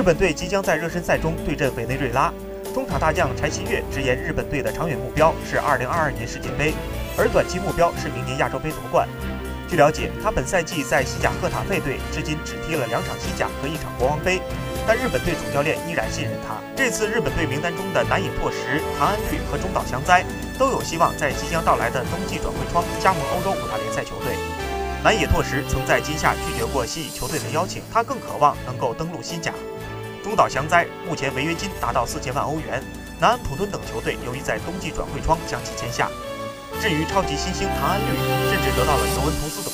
日本队即将在热身赛中对阵委内瑞拉。中场大将柴崎岳直言，日本队的长远目标是2022年世界杯，而短期目标是明年亚洲杯夺冠。据了解，他本赛季在西甲赫塔费队至今只踢了两场西甲和一场国王杯，但日本队主教练依然信任他。这次日本队名单中的南野拓实、唐安绿和中岛祥哉都有希望在即将到来的冬季转会窗加盟欧洲五大联赛球队。南野拓实曾在今夏拒绝过西乙球队的邀请，他更渴望能够登陆西甲。中岛翔哉目前违约金达到四千万欧元，南安普敦等球队由于在冬季转会窗将其签下。至于超级新星唐安绿，甚至得到了尤文图斯等。